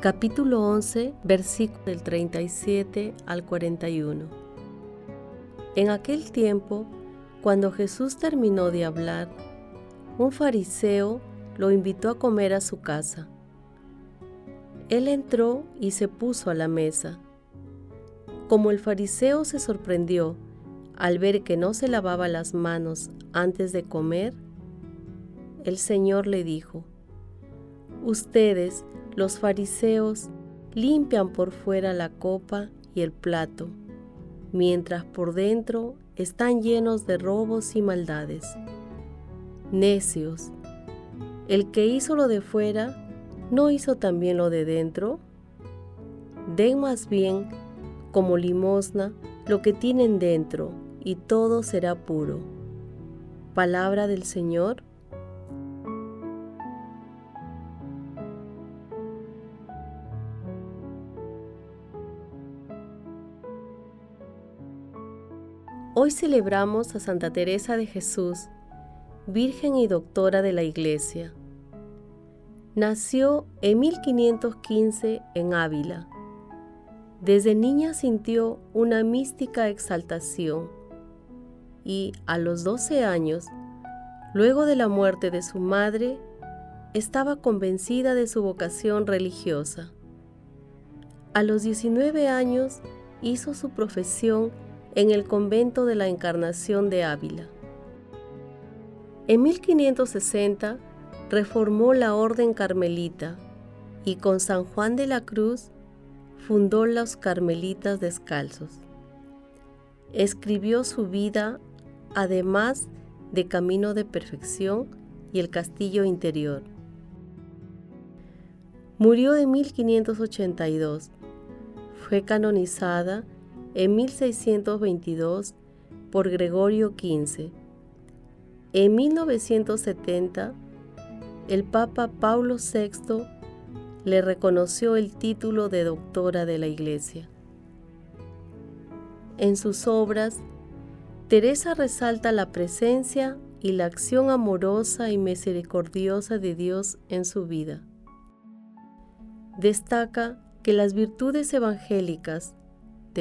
capítulo 11, versículo del 37 al 41. En aquel tiempo, cuando Jesús terminó de hablar, un fariseo lo invitó a comer a su casa. Él entró y se puso a la mesa. Como el fariseo se sorprendió al ver que no se lavaba las manos antes de comer, el Señor le dijo, Ustedes, los fariseos, limpian por fuera la copa y el plato, mientras por dentro están llenos de robos y maldades. Necios, el que hizo lo de fuera, ¿no hizo también lo de dentro? Den más bien como limosna lo que tienen dentro, y todo será puro. Palabra del Señor Hoy celebramos a Santa Teresa de Jesús, Virgen y Doctora de la Iglesia. Nació en 1515 en Ávila. Desde niña sintió una mística exaltación y a los 12 años, luego de la muerte de su madre, estaba convencida de su vocación religiosa. A los 19 años hizo su profesión en el convento de la Encarnación de Ávila. En 1560 reformó la Orden Carmelita y con San Juan de la Cruz fundó los Carmelitas Descalzos. Escribió su vida además de Camino de Perfección y El Castillo Interior. Murió en 1582. Fue canonizada en 1622 por Gregorio XV. En 1970, el Papa Paulo VI le reconoció el título de doctora de la Iglesia. En sus obras, Teresa resalta la presencia y la acción amorosa y misericordiosa de Dios en su vida. Destaca que las virtudes evangélicas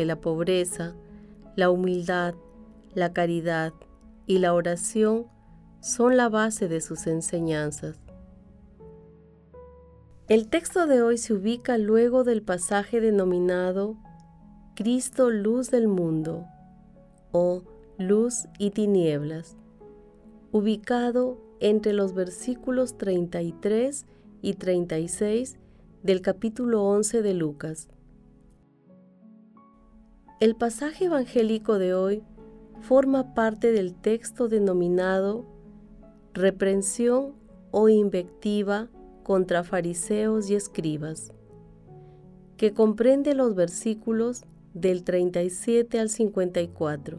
la pobreza, la humildad, la caridad y la oración son la base de sus enseñanzas. El texto de hoy se ubica luego del pasaje denominado Cristo luz del mundo o luz y tinieblas, ubicado entre los versículos 33 y 36 del capítulo 11 de Lucas. El pasaje evangélico de hoy forma parte del texto denominado Reprensión o invectiva contra fariseos y escribas, que comprende los versículos del 37 al 54.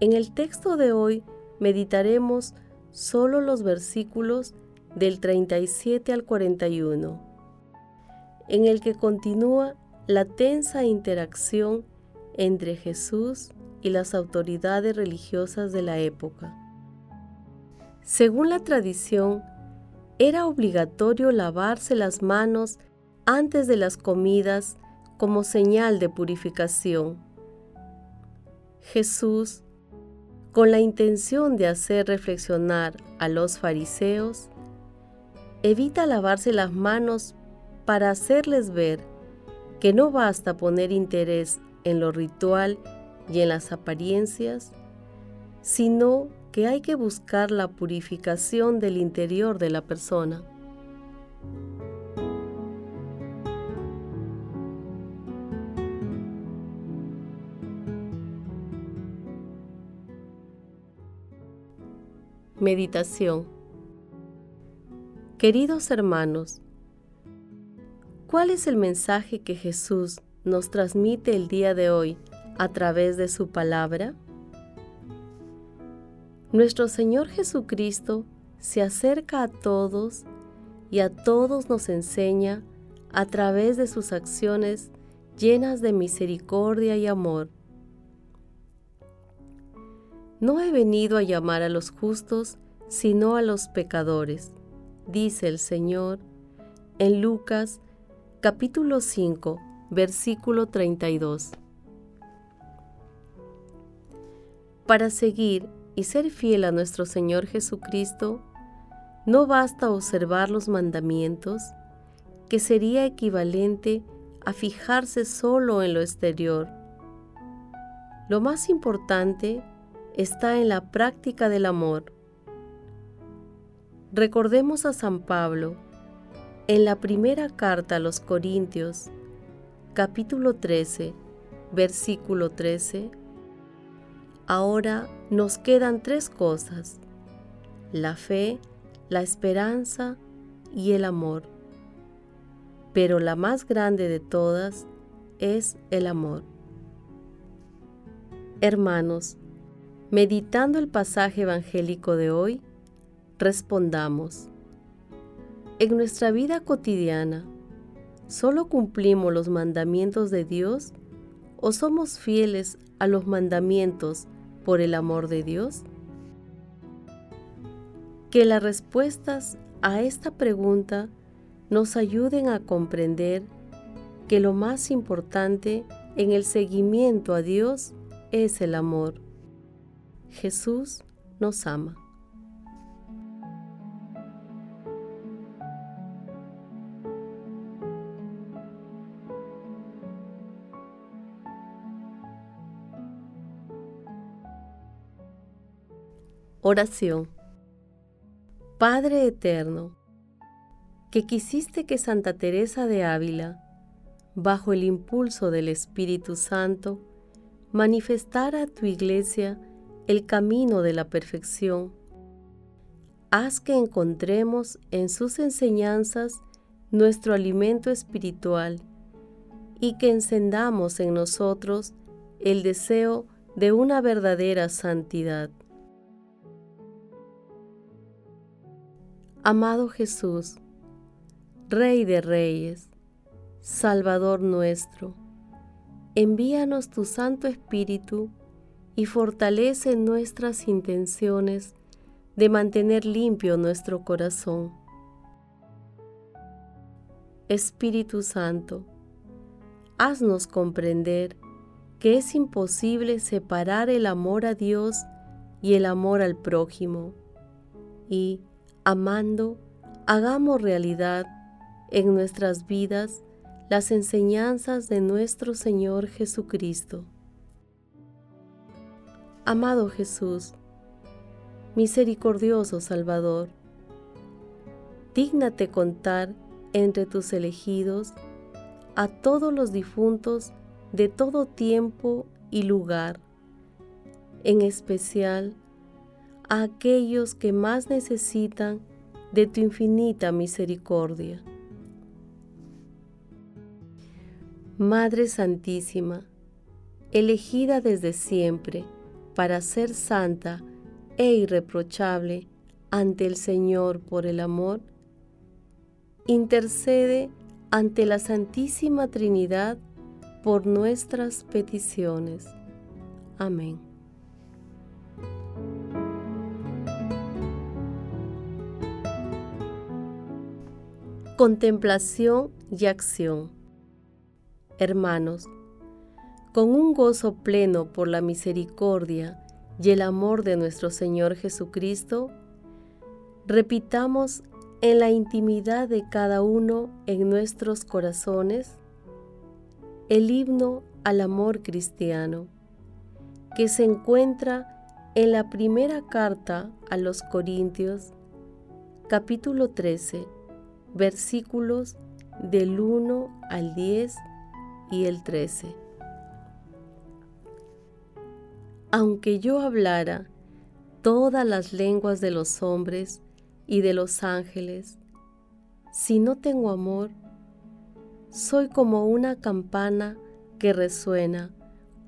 En el texto de hoy meditaremos solo los versículos del 37 al 41, en el que continúa la tensa interacción entre Jesús y las autoridades religiosas de la época. Según la tradición, era obligatorio lavarse las manos antes de las comidas como señal de purificación. Jesús, con la intención de hacer reflexionar a los fariseos, evita lavarse las manos para hacerles ver que no basta poner interés en lo ritual y en las apariencias, sino que hay que buscar la purificación del interior de la persona. Meditación Queridos hermanos, ¿cuál es el mensaje que Jesús nos transmite el día de hoy a través de su palabra? Nuestro Señor Jesucristo se acerca a todos y a todos nos enseña a través de sus acciones llenas de misericordia y amor. No he venido a llamar a los justos, sino a los pecadores, dice el Señor en Lucas capítulo 5, versículo 32. Para seguir y ser fiel a nuestro Señor Jesucristo, no basta observar los mandamientos, que sería equivalente a fijarse solo en lo exterior. Lo más importante está en la práctica del amor. Recordemos a San Pablo en la primera carta a los Corintios, capítulo 13, versículo 13. Ahora nos quedan tres cosas, la fe, la esperanza y el amor. Pero la más grande de todas es el amor. Hermanos, Meditando el pasaje evangélico de hoy, respondamos. En nuestra vida cotidiana, ¿solo cumplimos los mandamientos de Dios o somos fieles a los mandamientos por el amor de Dios? Que las respuestas a esta pregunta nos ayuden a comprender que lo más importante en el seguimiento a Dios es el amor Jesús nos ama. Oración. Padre Eterno, que quisiste que Santa Teresa de Ávila, bajo el impulso del Espíritu Santo, manifestara a tu iglesia el camino de la perfección. Haz que encontremos en sus enseñanzas nuestro alimento espiritual y que encendamos en nosotros el deseo de una verdadera santidad. Amado Jesús, Rey de Reyes, Salvador nuestro, envíanos tu Santo Espíritu y fortalece nuestras intenciones de mantener limpio nuestro corazón. Espíritu Santo, haznos comprender que es imposible separar el amor a Dios y el amor al prójimo, y, amando, hagamos realidad en nuestras vidas las enseñanzas de nuestro Señor Jesucristo. Amado Jesús, misericordioso Salvador, dígnate contar entre tus elegidos a todos los difuntos de todo tiempo y lugar, en especial a aquellos que más necesitan de tu infinita misericordia. Madre Santísima, elegida desde siempre, para ser santa e irreprochable ante el Señor por el amor, intercede ante la Santísima Trinidad por nuestras peticiones. Amén. Contemplación y acción. Hermanos, con un gozo pleno por la misericordia y el amor de nuestro Señor Jesucristo, repitamos en la intimidad de cada uno en nuestros corazones el himno al amor cristiano, que se encuentra en la primera carta a los Corintios, capítulo 13, versículos del 1 al 10 y el 13. Aunque yo hablara todas las lenguas de los hombres y de los ángeles, si no tengo amor, soy como una campana que resuena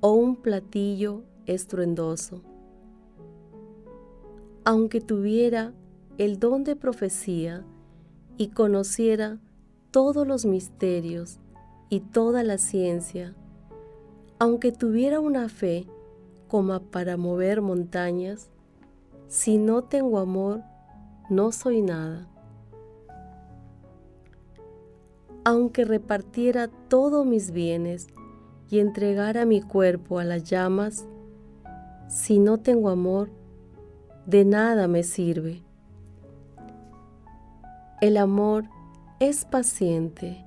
o un platillo estruendoso. Aunque tuviera el don de profecía y conociera todos los misterios y toda la ciencia, aunque tuviera una fe como para mover montañas, si no tengo amor, no soy nada. aunque repartiera todos mis bienes y entregara mi cuerpo a las llamas, si no tengo amor, de nada me sirve. El amor es paciente,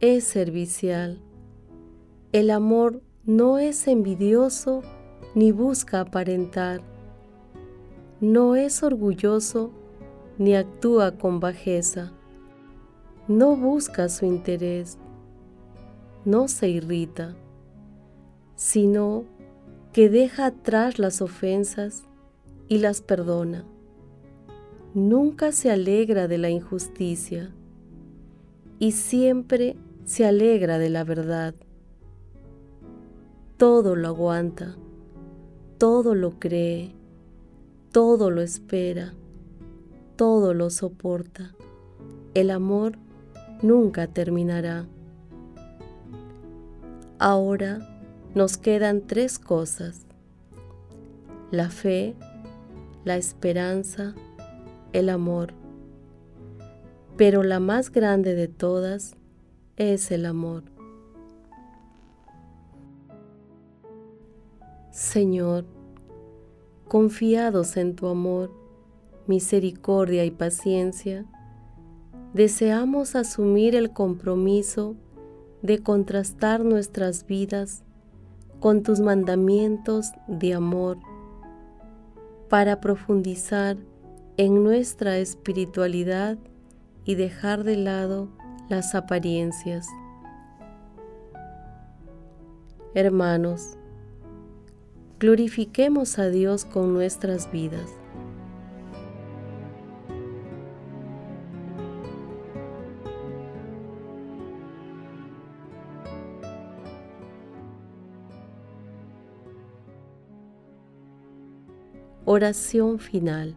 es servicial. El amor no es envidioso ni busca aparentar. No es orgulloso ni actúa con bajeza no busca su interés, no se irrita, sino que deja atrás las ofensas y las perdona. Nunca se alegra de la injusticia y siempre se alegra de la verdad. Todo lo aguanta, todo lo cree, todo lo espera, todo lo soporta. El amor nunca terminará. Ahora nos quedan tres cosas. La fe, la esperanza, el amor. Pero la más grande de todas es el amor. Señor, confiados en tu amor, misericordia y paciencia, deseamos asumir el compromiso de contrastar nuestras vidas con tus mandamientos de amor para profundizar en nuestra espiritualidad y dejar de lado las apariencias. Hermanos, glorifiquemos a Dios con nuestras vidas Oración final.